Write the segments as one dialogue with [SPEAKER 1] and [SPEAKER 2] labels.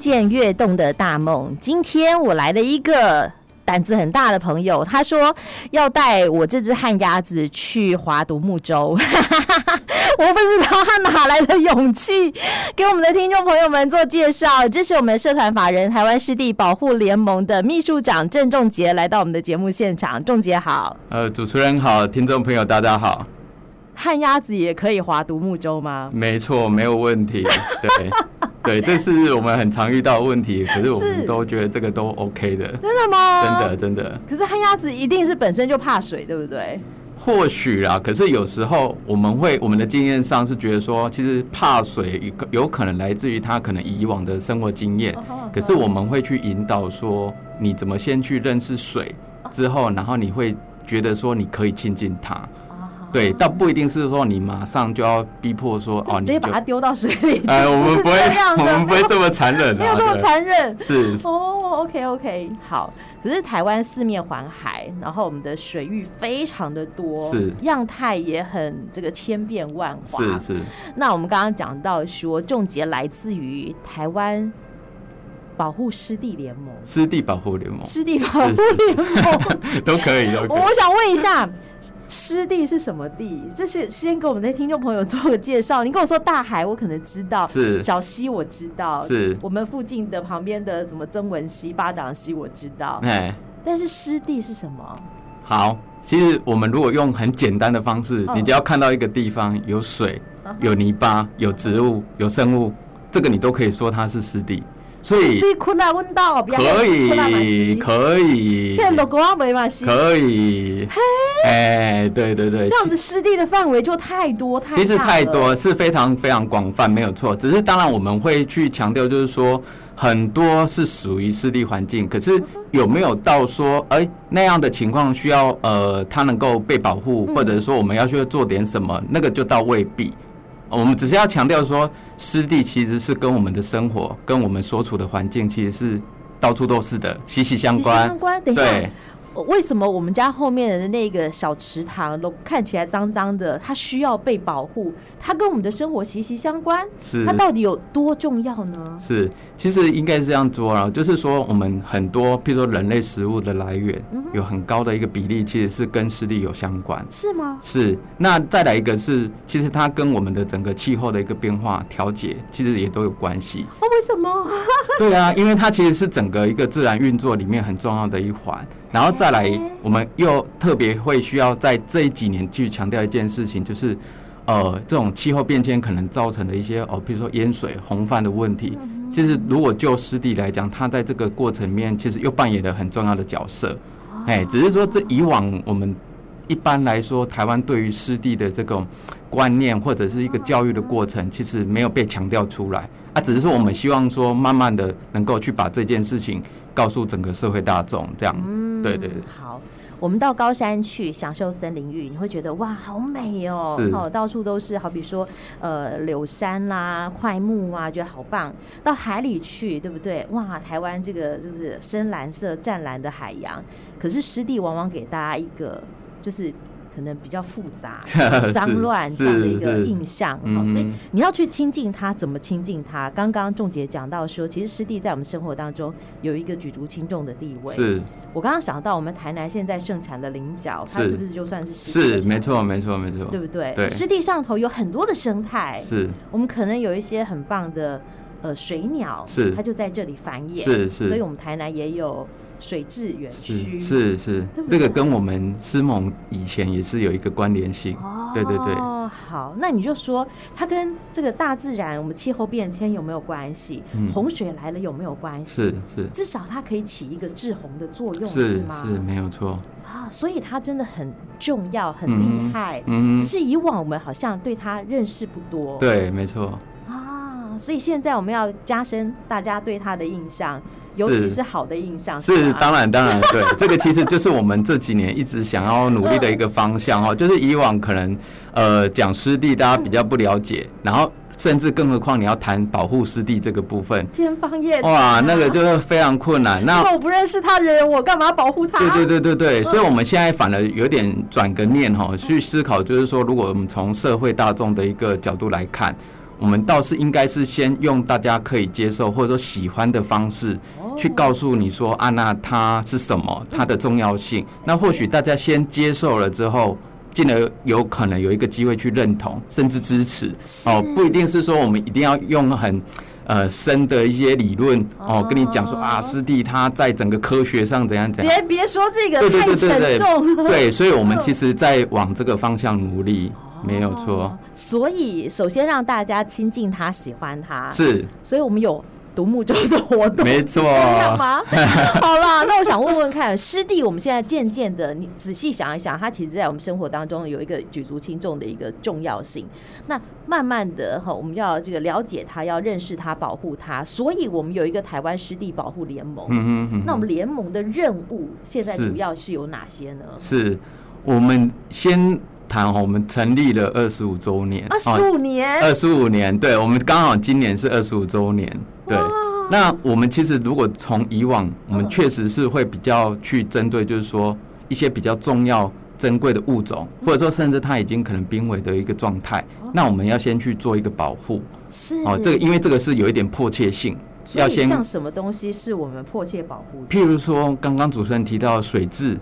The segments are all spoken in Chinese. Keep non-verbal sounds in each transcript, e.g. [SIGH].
[SPEAKER 1] 见跃动的大梦。今天我来了一个胆子很大的朋友，他说要带我这只旱鸭子去划独木舟。[LAUGHS] 我不知道他哪来的勇气，给我们的听众朋友们做介绍。这是我们社团法人台湾湿地保护联盟的秘书长郑仲杰来到我们的节目现场。仲杰好，
[SPEAKER 2] 呃，主持人好，听众朋友大家好。
[SPEAKER 1] 旱鸭子也可以划独木舟吗？
[SPEAKER 2] 没错，没有问题。对。[LAUGHS] [LAUGHS] 对，这是我们很常遇到的问题，可是我们都觉得这个都 OK 的。
[SPEAKER 1] 真的吗？
[SPEAKER 2] 真的真的。
[SPEAKER 1] 可是旱鸭子一定是本身就怕水，对不对？
[SPEAKER 2] 或许啦，可是有时候我们会，我们的经验上是觉得说，其实怕水有可能来自于他可能以往的生活经验。可是我们会去引导说，你怎么先去认识水之后，然后你会觉得说你可以亲近它。对，倒不一定是说你马上就要逼迫说哦，你
[SPEAKER 1] 直接把它丢到水里。
[SPEAKER 2] 哎，我们不会，我们不会这么残忍，
[SPEAKER 1] 没有这么残忍。
[SPEAKER 2] 是
[SPEAKER 1] 哦，OK OK，好。可是台湾四面环海，然后我们的水域非常的多，
[SPEAKER 2] 是
[SPEAKER 1] 样态也很这个千变万化。
[SPEAKER 2] 是是。
[SPEAKER 1] 那我们刚刚讲到说，重杰来自于台湾保护湿地联盟，
[SPEAKER 2] 湿地保护联盟，
[SPEAKER 1] 湿地保护联盟 [LAUGHS]
[SPEAKER 2] 都可以。
[SPEAKER 1] 我我想问一下。湿地是什么地？这是先给我们的听众朋友做个介绍。你跟我说大海，我可能知道；
[SPEAKER 2] 是
[SPEAKER 1] 小溪，我知道；
[SPEAKER 2] 是
[SPEAKER 1] 我们附近的旁边的什么曾文溪、巴掌溪，我知道。
[SPEAKER 2] 哎，
[SPEAKER 1] 但是湿地是什么？
[SPEAKER 2] 好，其实我们如果用很简单的方式，你只要看到一个地方有水、有泥巴、有植物、有生物，这个你都可以说它是湿地。所以，
[SPEAKER 1] 所以
[SPEAKER 2] 可以，可以，可以，哎，对对对，
[SPEAKER 1] 这样子湿地的范围就太多太，
[SPEAKER 2] 其实太多是非常非常广泛，没有错。只是当然我们会去强调，就是说很多是属于湿地环境，可是有没有到说，哎，那样的情况需要呃，它能够被保护，或者说我们要去做点什么，那个就到未必。我们只是要强调说，湿地其实是跟我们的生活、跟我们所处的环境，其实是到处都是的，息息相关。
[SPEAKER 1] 相关，等一下。对。为什么我们家后面的那个小池塘都看起来脏脏的？它需要被保护，它跟我们的生活息息相关。
[SPEAKER 2] 是，
[SPEAKER 1] 它到底有多重要呢？
[SPEAKER 2] 是，其实应该是这样做啊，就是说我们很多，譬如说人类食物的来源，有很高的一个比例，其实是跟湿地有相关。
[SPEAKER 1] 是吗？
[SPEAKER 2] 是。那再来一个是，其实它跟我们的整个气候的一个变化调节，其实也都有关系。
[SPEAKER 1] 哦，为什么？[LAUGHS]
[SPEAKER 2] 对啊，因为它其实是整个一个自然运作里面很重要的一环。然后再来，我们又特别会需要在这几年去强调一件事情，就是，呃，这种气候变迁可能造成的一些哦，比如说淹水、洪泛的问题。其实，如果就湿地来讲，它在这个过程里面其实又扮演了很重要的角色。哎，只是说这以往我们一般来说，台湾对于湿地的这种观念或者是一个教育的过程，其实没有被强调出来。啊，只是说我们希望说，慢慢的能够去把这件事情。告诉整个社会大众，这样，嗯，对对对。
[SPEAKER 1] 好，我们到高山去享受森林浴，你会觉得哇，好美哦，好，到处都是，好比说，呃，柳杉啦、快木啊，觉得好棒。到海里去，对不对？哇，台湾这个就是深蓝色、湛蓝的海洋，可是湿地往往给大家一个就是。可能比较复杂、[LAUGHS] 脏乱这样的一个印象，好，所以你要去亲近它，怎么亲近它？刚刚仲杰讲到说，其实湿地在我们生活当中有一个举足轻重的地位。
[SPEAKER 2] 是，
[SPEAKER 1] 我刚刚想到，我们台南现在盛产的菱角，它是不是就算是湿
[SPEAKER 2] 地？是，没错，没错，没错，
[SPEAKER 1] 对不对？
[SPEAKER 2] 对，
[SPEAKER 1] 湿地上头有很多的生态，
[SPEAKER 2] 是，
[SPEAKER 1] 我们可能有一些很棒的呃水鸟，
[SPEAKER 2] 是
[SPEAKER 1] 它就在这里繁衍，
[SPEAKER 2] 是是，
[SPEAKER 1] 所以我们台南也有水雉园区，
[SPEAKER 2] 是是，这个跟我们思盟以前也是有一个关联性，
[SPEAKER 1] 哦，
[SPEAKER 2] 对对对。
[SPEAKER 1] 好，那你就说它跟这个大自然，我们气候变迁有没有关系？嗯，洪水来了有没有关系？
[SPEAKER 2] 是是，
[SPEAKER 1] 至少它可以起一个制洪的作用，
[SPEAKER 2] 是，
[SPEAKER 1] 是吗？
[SPEAKER 2] 是，没有错
[SPEAKER 1] 啊，所以它真的很重要，很厉害。
[SPEAKER 2] 嗯，
[SPEAKER 1] 只是以往我们好像对它认识不多。
[SPEAKER 2] 对，没错。
[SPEAKER 1] 啊，所以现在我们要加深大家对他的印象。尤其是好的印象
[SPEAKER 2] 是，是当然当然对，[LAUGHS] 这个其实就是我们这几年一直想要努力的一个方向哦。[LAUGHS] 就是以往可能呃讲湿地大家比较不了解，然后甚至更何况你要谈保护湿地这个部分，
[SPEAKER 1] 天方夜谭
[SPEAKER 2] 哇，那个就是非常困难。那
[SPEAKER 1] 我不认识他的人，我干嘛保护他？
[SPEAKER 2] 对对对对对，所以我们现在反而有点转个念哈，去思考，就是说，如果我们从社会大众的一个角度来看。我们倒是应该是先用大家可以接受或者说喜欢的方式，去告诉你说啊，那它是什么，它的重要性。那或许大家先接受了之后，进而有可能有一个机会去认同，甚至支持。哦，不一定是说我们一定要用很呃深的一些理论哦，跟你讲说啊，师弟他在整个科学上怎样怎样。
[SPEAKER 1] 别别说这个太沉重了。
[SPEAKER 2] 对，所以我们其实在往这个方向努力。[LAUGHS] 没有错、哦，
[SPEAKER 1] 所以首先让大家亲近他，喜欢他，
[SPEAKER 2] 是，
[SPEAKER 1] 所以我们有独木舟的活动，
[SPEAKER 2] 没错，[LAUGHS]
[SPEAKER 1] 好啦，那我想问问看，湿地我们现在渐渐的，你仔细想一想，他其实在我们生活当中有一个举足轻重的一个重要性。那慢慢的哈，我们要这个了解他，要认识他，保护他，所以我们有一个台湾湿地保护联盟。嗯嗯，那我们联盟的任务现在主要是有哪些呢？
[SPEAKER 2] 是，是我们先。谈我们成立了二十五周年，
[SPEAKER 1] 二十五年，
[SPEAKER 2] 二十五年，对，我们刚好今年是二十五周年，对。那我们其实如果从以往，我们确实是会比较去针对，就是说一些比较重要、珍贵的物种，或者说甚至它已经可能濒危的一个状态，那我们要先去做一个保护。
[SPEAKER 1] 是
[SPEAKER 2] 哦，这个因为这个是有一点迫切性，
[SPEAKER 1] 要先像什么东西是我们迫切保护的？
[SPEAKER 2] 譬如说，刚刚主持人提到水雉。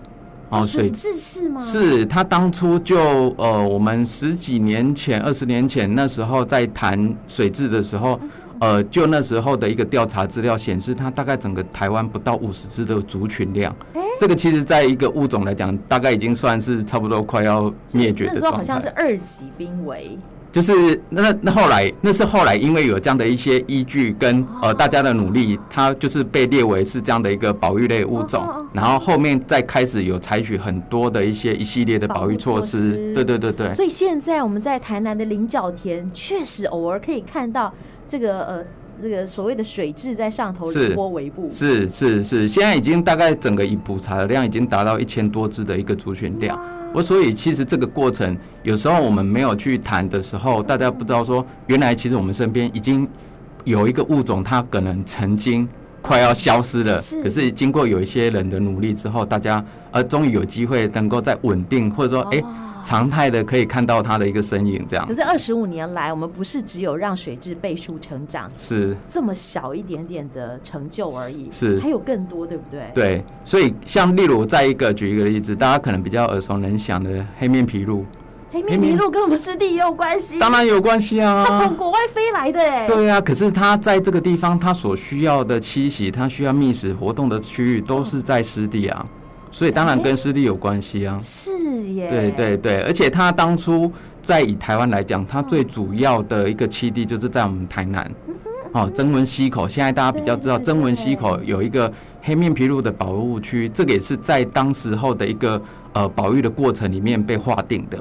[SPEAKER 1] 哦，水质是吗？
[SPEAKER 2] 是他当初就呃，我们十几年前、二十年前那时候在谈水质的时候，呃，就那时候的一个调查资料显示，它大概整个台湾不到五十只的族群量。欸，这个其实在一个物种来讲，大概已经算是差不多快要灭绝的状态。那时候
[SPEAKER 1] 好像是二级濒危。
[SPEAKER 2] 就是那那后来那是后来因为有这样的一些依据跟呃大家的努力，它就是被列为是这样的一个保育类物种，然后后面再开始有采取很多的一些一系列的保育措施。对对对对。
[SPEAKER 1] 所以现在我们在台南的菱角田，确实偶尔可以看到这个呃这个所谓的水质在上头凌波微步。
[SPEAKER 2] 是是是，现在已经大概整个已捕查的量已经达到一千多只的一个族群量。我所以其实这个过程，有时候我们没有去谈的时候，大家不知道说，原来其实我们身边已经有一个物种，它可能曾经快要消失了，可是经过有一些人的努力之后，大家呃终于有机会能够再稳定，或者说哎。常态的可以看到它的一个身影，这样。
[SPEAKER 1] 可是二十五年来，我们不是只有让水质倍数成长，
[SPEAKER 2] 是
[SPEAKER 1] 这么小一点点的成就而已，
[SPEAKER 2] 是
[SPEAKER 1] 还有更多，对不对？
[SPEAKER 2] 对，所以像例如再一个举一个例子，大家可能比较耳熟能详的黑面琵鹭，
[SPEAKER 1] 黑面琵鹭跟我们湿地也有关系，
[SPEAKER 2] 当然有关系啊，
[SPEAKER 1] 它从国外飞来的，哎，
[SPEAKER 2] 对啊，可是它在这个地方，它所需要的栖息，它需要觅食活动的区域，都是在湿地啊。所以当然跟湿地有关系啊，
[SPEAKER 1] 是耶，
[SPEAKER 2] 对对对，而且它当初在以台湾来讲，它最主要的一个栖地就是在我们台南，哦，曾文溪口。现在大家比较知道曾文溪口有一个黑面琵鹭的保护区，这个也是在当时候的一个呃保育的过程里面被划定的。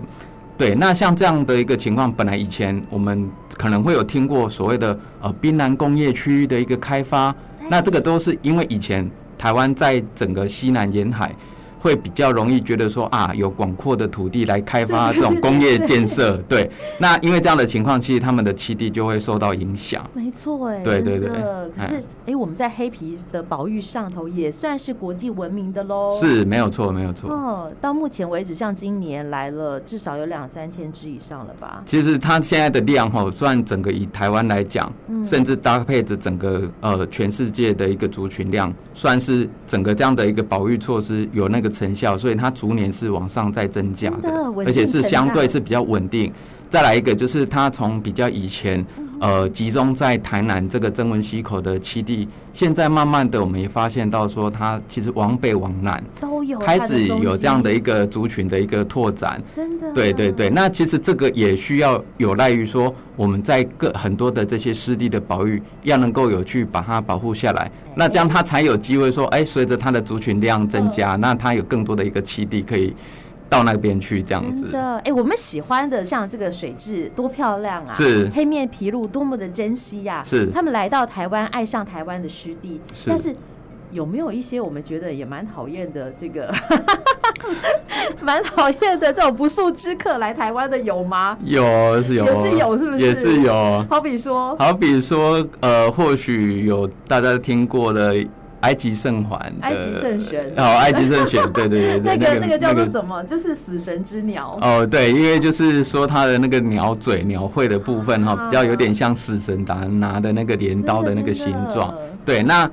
[SPEAKER 2] 对，那像这样的一个情况，本来以前我们可能会有听过所谓的呃滨南工业区的一个开发，那这个都是因为以前。台湾在整个西南沿海，会比较容易觉得说啊，有广阔的土地来开发这种工业建设，对。那因为这样的情况，其实他们的栖地就会受到影响。
[SPEAKER 1] 没错，哎，
[SPEAKER 2] 对对对。
[SPEAKER 1] 可是，哎，我们在黑皮的保育上头也算是国际闻名的喽。
[SPEAKER 2] 是，没有错，没有错。
[SPEAKER 1] 哦，到目前为止，像今年来了至少有两三千只以上了吧？
[SPEAKER 2] 其实它现在的量哈，算整个以台湾来讲，甚至搭配着整个呃全世界的一个族群量，算是整个这样的一个保育措施有那个。成效，所以它逐年是往上在增加的，而且是相对是比较稳定。再来一个，就是它从比较以前，呃集中在台南这个曾文溪口的七地。现在慢慢的，我们也发现到说，它其实往北往南
[SPEAKER 1] 都有
[SPEAKER 2] 开始有这样的一个族群的一个拓展。
[SPEAKER 1] 真的，
[SPEAKER 2] 对对对。那其实这个也需要有赖于说，我们在各很多的这些湿地的保育，要能够有去把它保护下来。那这样它才有机会说，哎，随着它的族群量增加，那它有更多的一个栖地可以。到那边去这样子。
[SPEAKER 1] 真的，哎、欸，我们喜欢的像这个水质多漂亮啊！
[SPEAKER 2] 是
[SPEAKER 1] 黑面琵鹭多么的珍惜呀、啊！
[SPEAKER 2] 是
[SPEAKER 1] 他们来到台湾，爱上台湾的湿地。
[SPEAKER 2] 是
[SPEAKER 1] 但是有没有一些我们觉得也蛮讨厌的这个，[LAUGHS] 蛮讨厌的这种不速之客来台湾的有吗？
[SPEAKER 2] 有是有，
[SPEAKER 1] 也是有，是不是？
[SPEAKER 2] 也是有。
[SPEAKER 1] 好比说，
[SPEAKER 2] 好比说，呃，或许有大家听过的。埃及圣环，
[SPEAKER 1] 埃及圣玄
[SPEAKER 2] 哦，埃及圣玄，[LAUGHS] 对对对，
[SPEAKER 1] 那个那个叫做什么？就是死神之鸟。
[SPEAKER 2] 哦，对，因为就是说它的那个鸟嘴、鸟喙的部分哈，比较有点像死神拿拿的那个镰刀的那个形状。对，那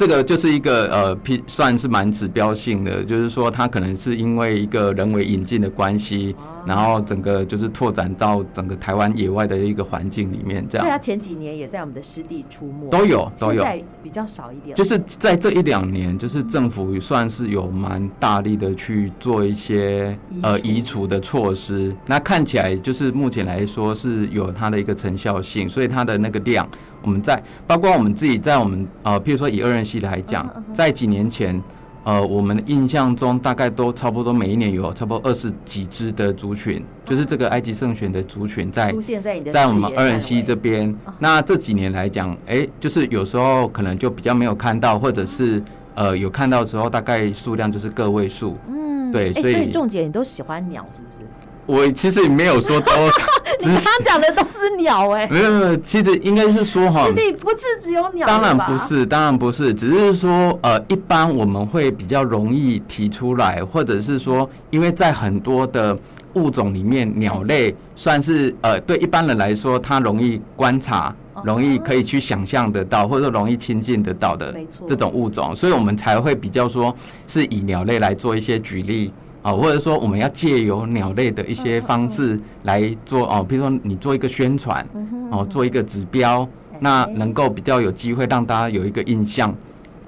[SPEAKER 2] 这个就是一个呃，算是蛮指标性的，就是说它可能是因为一个人为引进的关系。然后整个就是拓展到整个台湾野外的一个环境里面，这样。
[SPEAKER 1] 对啊，前几年也在我们的湿地出没，
[SPEAKER 2] 都有都有。
[SPEAKER 1] 现在比较少一点。
[SPEAKER 2] 就是在这一两年，就是政府算是有蛮大力的去做一些呃移除的措施。那看起来就是目前来说是有它的一个成效性，所以它的那个量，我们在包括我们自己在我们呃，譬如说以二人系来讲，在几年前。呃，我们的印象中大概都差不多每一年有差不多二十几只的族群，就是这个埃及圣选的族群在
[SPEAKER 1] 出现在你的
[SPEAKER 2] 在我们二仁溪这边。那这几年来讲，哎，就是有时候可能就比较没有看到，或者是呃有看到的时候，大概数量就是个位数。嗯，对，所以
[SPEAKER 1] 仲姐你都喜欢鸟是不是？
[SPEAKER 2] 我其实也没有说都，[LAUGHS]
[SPEAKER 1] 你刚刚讲的都是鸟哎，
[SPEAKER 2] 没有没有，其实应该是说哈，
[SPEAKER 1] 湿地不是只有鸟，
[SPEAKER 2] 当然不是，当然不是，只是说呃，一般我们会比较容易提出来，或者是说，因为在很多的物种里面，鸟类算是呃，对一般人来说，它容易观察，容易可以去想象得到，或者说容易亲近得到的这种物种，所以我们才会比较说是以鸟类来做一些举例。哦，或者说我们要借由鸟类的一些方式来做哦，比如说你做一个宣传，哦，做一个指标，那能够比较有机会让大家有一个印象。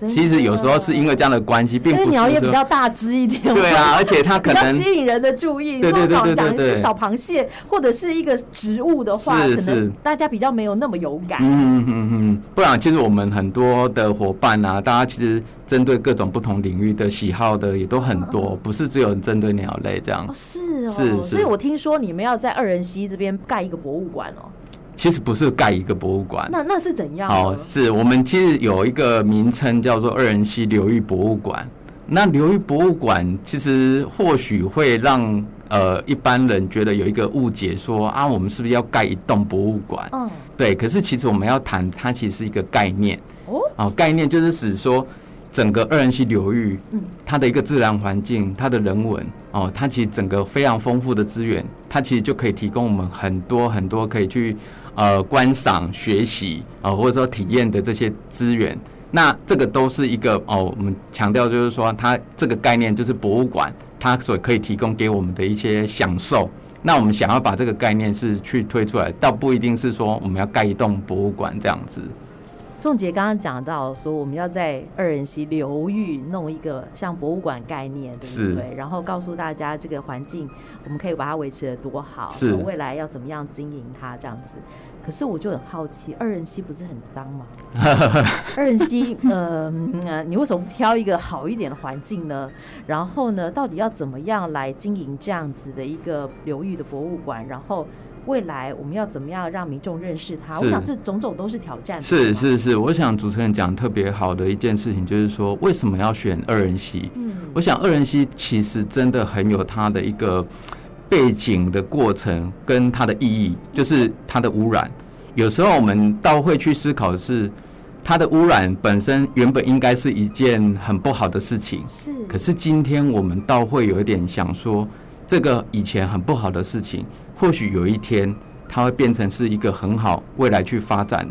[SPEAKER 2] 其实有时候是因为这样的关系，并不是
[SPEAKER 1] 鸟也比较大只一点。
[SPEAKER 2] 对啊，[LAUGHS] 而且它可能
[SPEAKER 1] 吸引人的注意。对对对对对对。小螃蟹或者是一个植物的话，可能大家比较没有那么有感。
[SPEAKER 2] 嗯嗯嗯，不然其实我们很多的伙伴啊，大家其实针对各种不同领域的喜好的也都很多，不是只有针对鸟类这样。
[SPEAKER 1] 是哦，是。所以我听说你们要在二人溪这边盖一个博物馆哦。
[SPEAKER 2] 其实不是盖一个博物馆，
[SPEAKER 1] 那那是怎样？
[SPEAKER 2] 哦，是我们其实有一个名称叫做二人溪流域博物馆。那流域博物馆其实或许会让呃一般人觉得有一个误解说，说啊，我们是不是要盖一栋博物馆？嗯，对。可是其实我们要谈，它其实是一个概念哦。哦，概念就是指说整个二人溪流域，嗯，它的一个自然环境，它的人文哦，它其实整个非常丰富的资源，它其实就可以提供我们很多很多可以去。呃，观赏、学习啊、呃，或者说体验的这些资源，那这个都是一个哦，我们强调就是说，它这个概念就是博物馆，它所可以提供给我们的一些享受。那我们想要把这个概念是去推出来，倒不一定是说我们要盖一栋博物馆这样子。
[SPEAKER 1] 仲杰刚刚讲到说，我们要在二人溪流域弄一个像博物馆概念，对不对？然后告诉大家这个环境，我们可以把它维持得多好，是未来要怎么样经营它这样子。可是我就很好奇，二人溪不是很脏吗？[LAUGHS] 二人溪，呃，你为什么不挑一个好一点的环境呢？然后呢，到底要怎么样来经营这样子的一个流域的博物馆？然后。未来我们要怎么样让民众认识它？我想这种种都是挑战。
[SPEAKER 2] 是是是，我想主持人讲特别好的一件事情，就是说为什么要选二仁溪？嗯，我想二仁溪其实真的很有它的一个背景的过程跟它的意义，就是它的污染。有时候我们倒会去思考的是，它的污染本身原本应该是一件很不好的事情，是。可是今天我们倒会有一点想说，这个以前很不好的事情。或许有一天，它会变成是一个很好未来去发展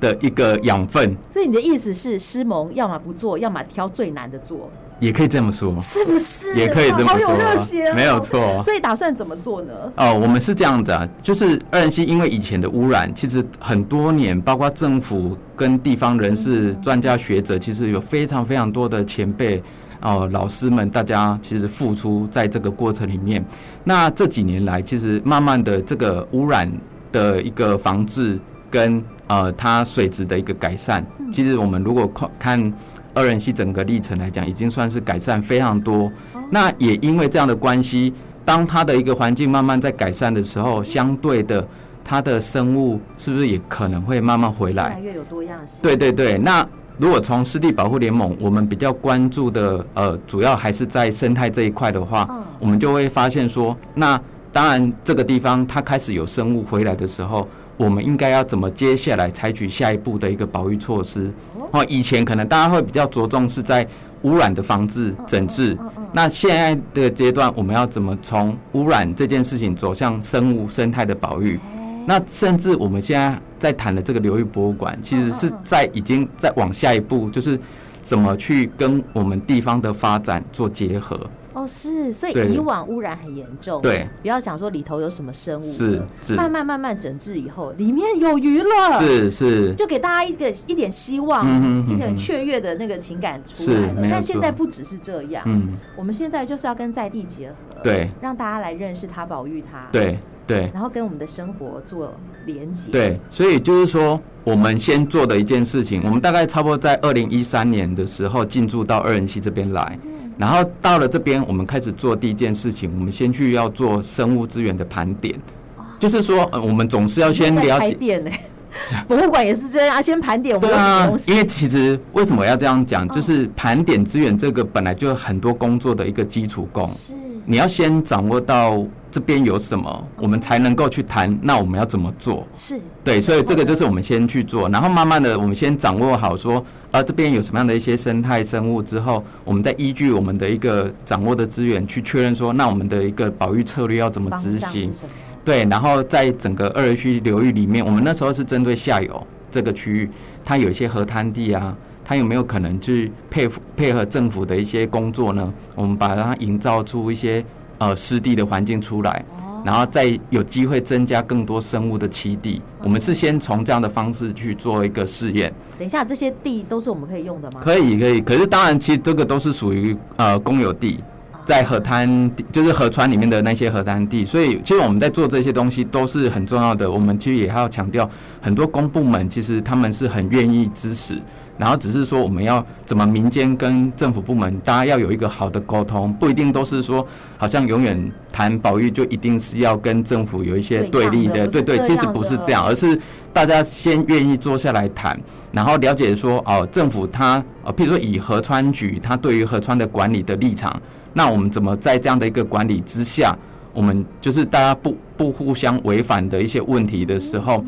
[SPEAKER 2] 的一个养分。
[SPEAKER 1] 所以你的意思是，施盟要么不做，要么挑最难的做。
[SPEAKER 2] 也可以这么说，
[SPEAKER 1] 是不是？
[SPEAKER 2] 也可以这么说，
[SPEAKER 1] 好有热血哦，
[SPEAKER 2] 没有错。[LAUGHS]
[SPEAKER 1] 所以打算怎么做呢？
[SPEAKER 2] 哦，我们是这样子啊，就是二人溪因为以前的污染，其实很多年，包括政府跟地方人士、专家学者，其实有非常非常多的前辈哦，老师们，大家其实付出在这个过程里面。那这几年来，其实慢慢的这个污染的一个防治跟呃它水质的一个改善，其实我们如果看看。二人溪整个历程来讲，已经算是改善非常多。那也因为这样的关系，当它的一个环境慢慢在改善的时候，相对的，它的生物是不是也可能会慢慢回来？
[SPEAKER 1] 越来越有多样性。
[SPEAKER 2] 对对对。那如果从湿地保护联盟，我们比较关注的，呃，主要还是在生态这一块的话，我们就会发现说，那当然这个地方它开始有生物回来的时候。我们应该要怎么接下来采取下一步的一个保育措施？哦，以前可能大家会比较着重是在污染的防治、整治。那现在的阶段，我们要怎么从污染这件事情走向生物生态的保育？那甚至我们现在在谈的这个流域博物馆，其实是在已经在往下一步，就是怎么去跟我们地方的发展做结合。
[SPEAKER 1] 哦，是，所以以往污染很严重，
[SPEAKER 2] 对，
[SPEAKER 1] 不要想说里头有什么生物，
[SPEAKER 2] 是是，
[SPEAKER 1] 慢慢慢慢整治以后，里面有鱼了，
[SPEAKER 2] 是是，
[SPEAKER 1] 就给大家一个一点希望，一点雀跃的那个情感出来了。但现在不只是这样，嗯，我们现在就是要跟在地结合，
[SPEAKER 2] 对，
[SPEAKER 1] 让大家来认识他，保育他，
[SPEAKER 2] 对对，
[SPEAKER 1] 然后跟我们的生活做连接，
[SPEAKER 2] 对，所以就是说，我们先做的一件事情，我们大概差不多在二零一三年的时候进驻到二人溪这边来。然后到了这边，我们开始做第一件事情，我们先去要做生物资源的盘点，就是说，呃，我们总是要先了解。[LAUGHS]
[SPEAKER 1] 博物馆也是这样啊，先盘点我们的东西。
[SPEAKER 2] 对啊，因为其实为什么要这样讲，就是盘点资源这个本来就很多工作的一个基础功。是。你要先掌握到这边有什么，我们才能够去谈。那我们要怎么做？
[SPEAKER 1] 是。
[SPEAKER 2] 对，所以这个就是我们先去做，然后慢慢的，我们先掌握好说。啊这边有什么样的一些生态生物之后，我们再依据我们的一个掌握的资源去确认说，那我们的一个保育策略要怎么执行？对，然后在整个二仁溪流域里面，我们那时候是针对下游这个区域，它有一些河滩地啊，它有没有可能去配配合政府的一些工作呢？我们把它营造出一些呃湿地的环境出来。然后再有机会增加更多生物的栖地，我们是先从这样的方式去做一个试验。
[SPEAKER 1] 等一下，这些地都是我们可以用的吗？
[SPEAKER 2] 可以，可以。可是当然，其实这个都是属于呃公有地，在河滩就是河川里面的那些河滩地，所以其实我们在做这些东西都是很重要的。我们其实也要强调，很多公部门其实他们是很愿意支持。然后只是说，我们要怎么民间跟政府部门，大家要有一个好的沟通，不一定都是说，好像永远谈保育就一定是要跟政府有一些对立的，对对，其实不是这样，而是大家先愿意坐下来谈，然后了解说，哦，政府它，呃，譬如说以河川局，它对于河川的管理的立场，那我们怎么在这样的一个管理之下，我们就是大家不不互相违反的一些问题的时候。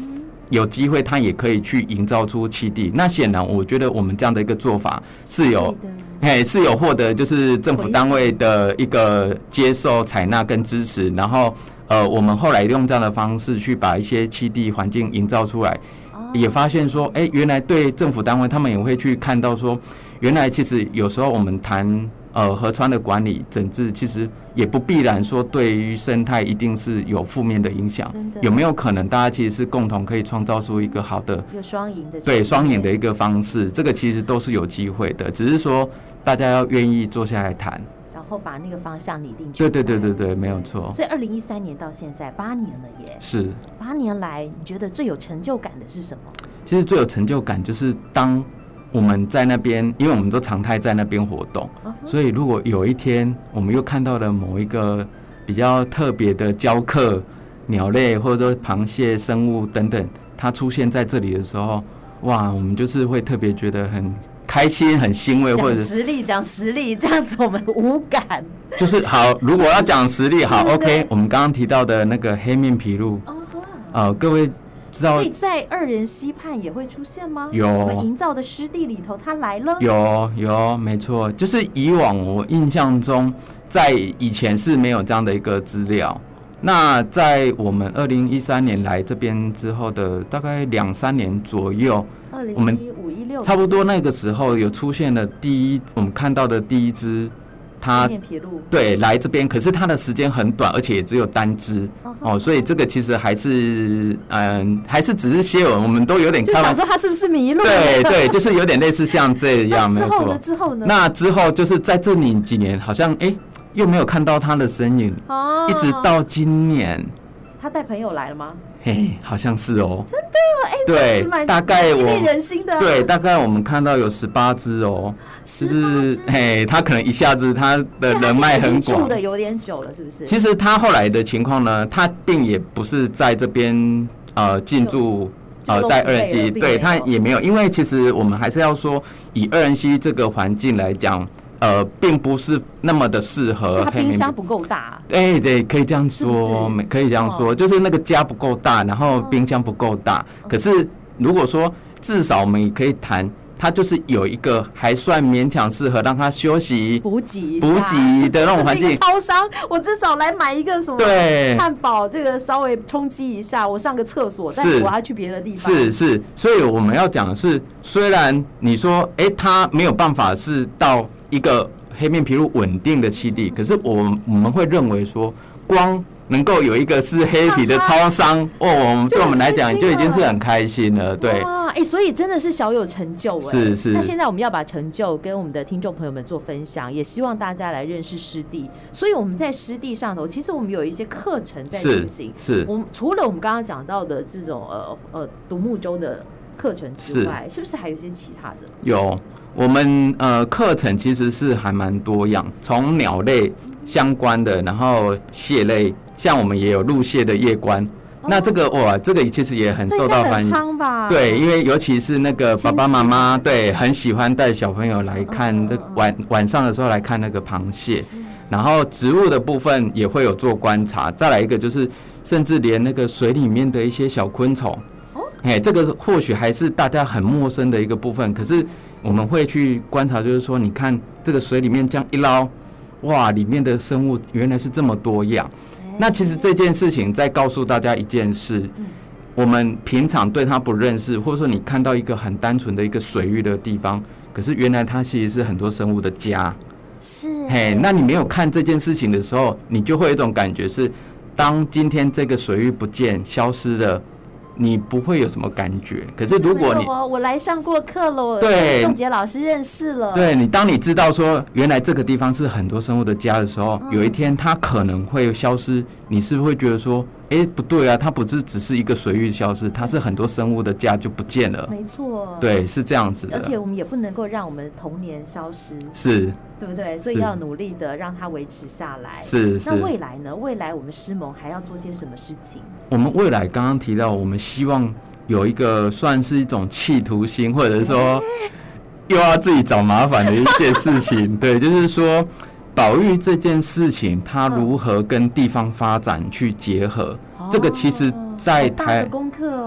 [SPEAKER 2] 有机会，他也可以去营造出七地。那显然，我觉得我们这样的一个做法是有，哎，是有获得就是政府单位的一个接受、采纳跟支持。然后，呃，我们后来用这样的方式去把一些七地环境营造出来，也发现说，哎，原来对政府单位他们也会去看到说，原来其实有时候我们谈。呃，河川的管理整治其实也不必然说对于生态一定是有负面的影响，有没有可能大家其实是共同可以创造出一个好的，
[SPEAKER 1] 有双赢的，
[SPEAKER 2] 对双赢的一个方式，这个其实都是有机会的，只是说大家要愿意坐下来谈，
[SPEAKER 1] 然后把那个方向拟定出
[SPEAKER 2] 来。对对对对对，没有错。
[SPEAKER 1] 所以二零一三年到现在八年了耶，
[SPEAKER 2] 是。
[SPEAKER 1] 八年来你觉得最有成就感的是什么？
[SPEAKER 2] 其实最有成就感就是当。我们在那边，因为我们都常态在那边活动，所以如果有一天我们又看到了某一个比较特别的礁刻鸟类，或者说螃蟹生物等等，它出现在这里的时候，哇，我们就是会特别觉得很开心、很欣慰，或者
[SPEAKER 1] 实力讲实力，这样子我们无感。
[SPEAKER 2] 就是好，如果要讲实力，好，OK，我们刚刚提到的那个黑面琵鹭，哦，各位。
[SPEAKER 1] 所以在二人溪畔也会出现吗？
[SPEAKER 2] 有，
[SPEAKER 1] 我们营造的湿地里头，它来了。
[SPEAKER 2] 有有，没错，就是以往我印象中，在以前是没有这样的一个资料。那在我们二零一三年来这边之后的大概两三年左右，
[SPEAKER 1] 二零一五一一六
[SPEAKER 2] 差不多那个时候有出现了第一，我们看到的第一只。它对来这边，可是它的时间很短，而且也只有单只哦，所以这个其实还是嗯，还是只是些尾，我们都有点看。
[SPEAKER 1] 想说他是不是迷路？
[SPEAKER 2] 对对，就是有点类似像这样，没错。
[SPEAKER 1] 之后呢？之后呢？
[SPEAKER 2] 那之后就是在这里几年，好像哎，又没有看到他的身影，一直到今年。
[SPEAKER 1] 他带朋友来了吗？
[SPEAKER 2] 嘿，好像是哦。
[SPEAKER 1] 真的哎，
[SPEAKER 2] 对，大概我
[SPEAKER 1] 人心的。
[SPEAKER 2] 对，大概我们看到有十八只哦。是，嘿，他可能一下子他的人脉很广。
[SPEAKER 1] 住的有点久了，是不是？
[SPEAKER 2] 其实他后来的情况呢，他并也不是在这边呃进驻呃在二人溪，对他也没有，因为其实我们还是要说以二人溪这个环境来讲。呃，并不是那么的适合。
[SPEAKER 1] 它冰箱不够大。
[SPEAKER 2] 哎，对，可以这样说，没可以这样说，就是那个家不够大，然后冰箱不够大。可是如果说至少我们也可以谈，它就是有一个还算勉强适合让他休息、
[SPEAKER 1] 补给、
[SPEAKER 2] 补给的那种环境。
[SPEAKER 1] 超商，我至少来买一个什么？对，汉堡，这个稍微冲击一下，我上个厕所，但是我要去别的地方。
[SPEAKER 2] 是是，所以我们要讲的是，虽然你说，哎，他没有办法是到。一个黑面琵鹭稳定的栖地，可是我我们会认为说，光能够有一个是黑皮的超商哦，我们对我们来讲就已经是很开心了。对，
[SPEAKER 1] 哎、欸，所以真的是小有成就哎。
[SPEAKER 2] 是是。
[SPEAKER 1] 那现在我们要把成就跟我们的听众朋友们做分享，也希望大家来认识湿地。所以我们在湿地上头，其实我们有一些课程在进行。
[SPEAKER 2] 是。是
[SPEAKER 1] 我们除了我们刚刚讲到的这种呃呃独木舟的课程之外，是，是不是还有一些其他的？
[SPEAKER 2] 有。我们呃课程其实是还蛮多样，从鸟类相关的，然后蟹类，像我们也有陆蟹的夜观。哦、那这个哇，这个其实也很受到欢迎。对，因为尤其是那个爸爸妈妈对很喜欢带小朋友来看，这、晚晚上的时候来看那个螃蟹。然后植物的部分也会有做观察。再来一个就是，甚至连那个水里面的一些小昆虫。哦。哎，这个或许还是大家很陌生的一个部分，可是。我们会去观察，就是说，你看这个水里面这样一捞，哇，里面的生物原来是这么多样。那其实这件事情在告诉大家一件事：我们平常对它不认识，或者说你看到一个很单纯的一个水域的地方，可是原来它其实是很多生物的家。
[SPEAKER 1] 是。
[SPEAKER 2] 嘿，那你没有看这件事情的时候，你就会有一种感觉是，当今天这个水域不见、消失了。你不会有什么感觉，可是如果你
[SPEAKER 1] 我来上过课了，我
[SPEAKER 2] 对。
[SPEAKER 1] 宋杰老师认识了，
[SPEAKER 2] 对你，当你知道说原来这个地方是很多生物的家的时候，有一天它可能会消失，你是不是会觉得说？哎、欸，不对啊，它不是只是一个水域消失，它是很多生物的家就不见了。
[SPEAKER 1] 没错，
[SPEAKER 2] 对，是这样子的。
[SPEAKER 1] 而且我们也不能够让我们童年消失，
[SPEAKER 2] 是，
[SPEAKER 1] 对不对？所以要努力的让它维持下来。
[SPEAKER 2] 是，是。
[SPEAKER 1] 那未来呢？未来我们师盟还要做些什么事情？
[SPEAKER 2] 我们未来刚刚提到，我们希望有一个算是一种企图心，或者说 [LAUGHS] 又要自己找麻烦的一些事情。对，就是说。保育这件事情，它如何跟地方发展去结合？哦、这个其实，在台，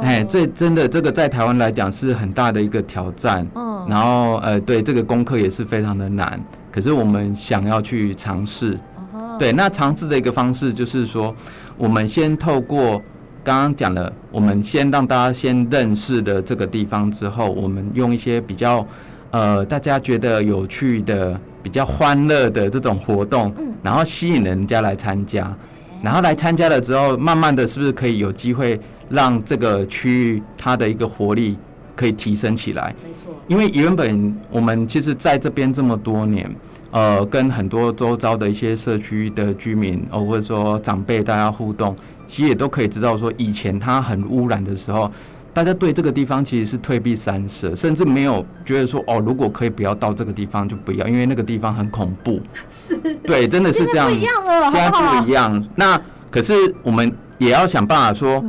[SPEAKER 2] 哎，这真的这个在台湾来讲是很大的一个挑战。嗯，然后呃，对这个功课也是非常的难。可是我们想要去尝试。哦、对，那尝试的一个方式就是说，我们先透过刚刚讲的，我们先让大家先认识的这个地方之后，我们用一些比较呃大家觉得有趣的。比较欢乐的这种活动，然后吸引人家来参加，然后来参加了之后，慢慢的是不是可以有机会让这个区域它的一个活力可以提升起来？没错，因为原本我们其实在这边这么多年，呃，跟很多周遭的一些社区的居民，哦，或者说长辈大家互动，其实也都可以知道说，以前它很污染的时候。大家对这个地方其实是退避三舍，甚至没有觉得说哦，如果可以不要到这个地方就不要，因为那个地方很恐怖。[LAUGHS] 是，对，真的是
[SPEAKER 1] 这样。不一样了，
[SPEAKER 2] 现在不一样。那可是我们也要想办法说，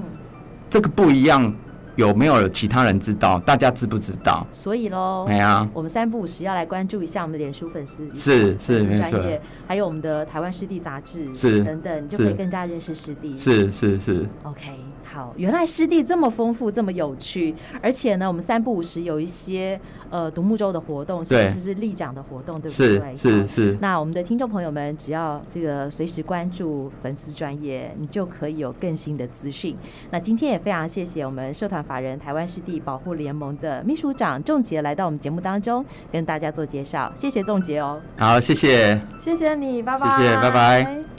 [SPEAKER 2] 这个不一样有没有其他人知道？大家知不知道？
[SPEAKER 1] 所以喽，
[SPEAKER 2] 哎呀，
[SPEAKER 1] 我们三不五时要来关注一下我们的脸书粉丝，
[SPEAKER 2] 是是没错，
[SPEAKER 1] 还有我们的台湾湿地杂志，
[SPEAKER 2] 是
[SPEAKER 1] 等等，你就可以更加认识湿地。
[SPEAKER 2] 是是是
[SPEAKER 1] ，OK。好，原来湿地这么丰富，这么有趣，而且呢，我们三不五时有一些呃独木舟的活动，甚至是立桨的活动，对不对？
[SPEAKER 2] 是是是。
[SPEAKER 1] 那我们的听众朋友们，只要这个随时关注粉丝专业，你就可以有更新的资讯。那今天也非常谢谢我们社团法人台湾湿地保护联盟的秘书长仲杰来到我们节目当中，跟大家做介绍。谢谢仲杰哦。
[SPEAKER 2] 好，谢谢。
[SPEAKER 1] 谢谢你，拜拜。
[SPEAKER 2] 谢谢，拜拜。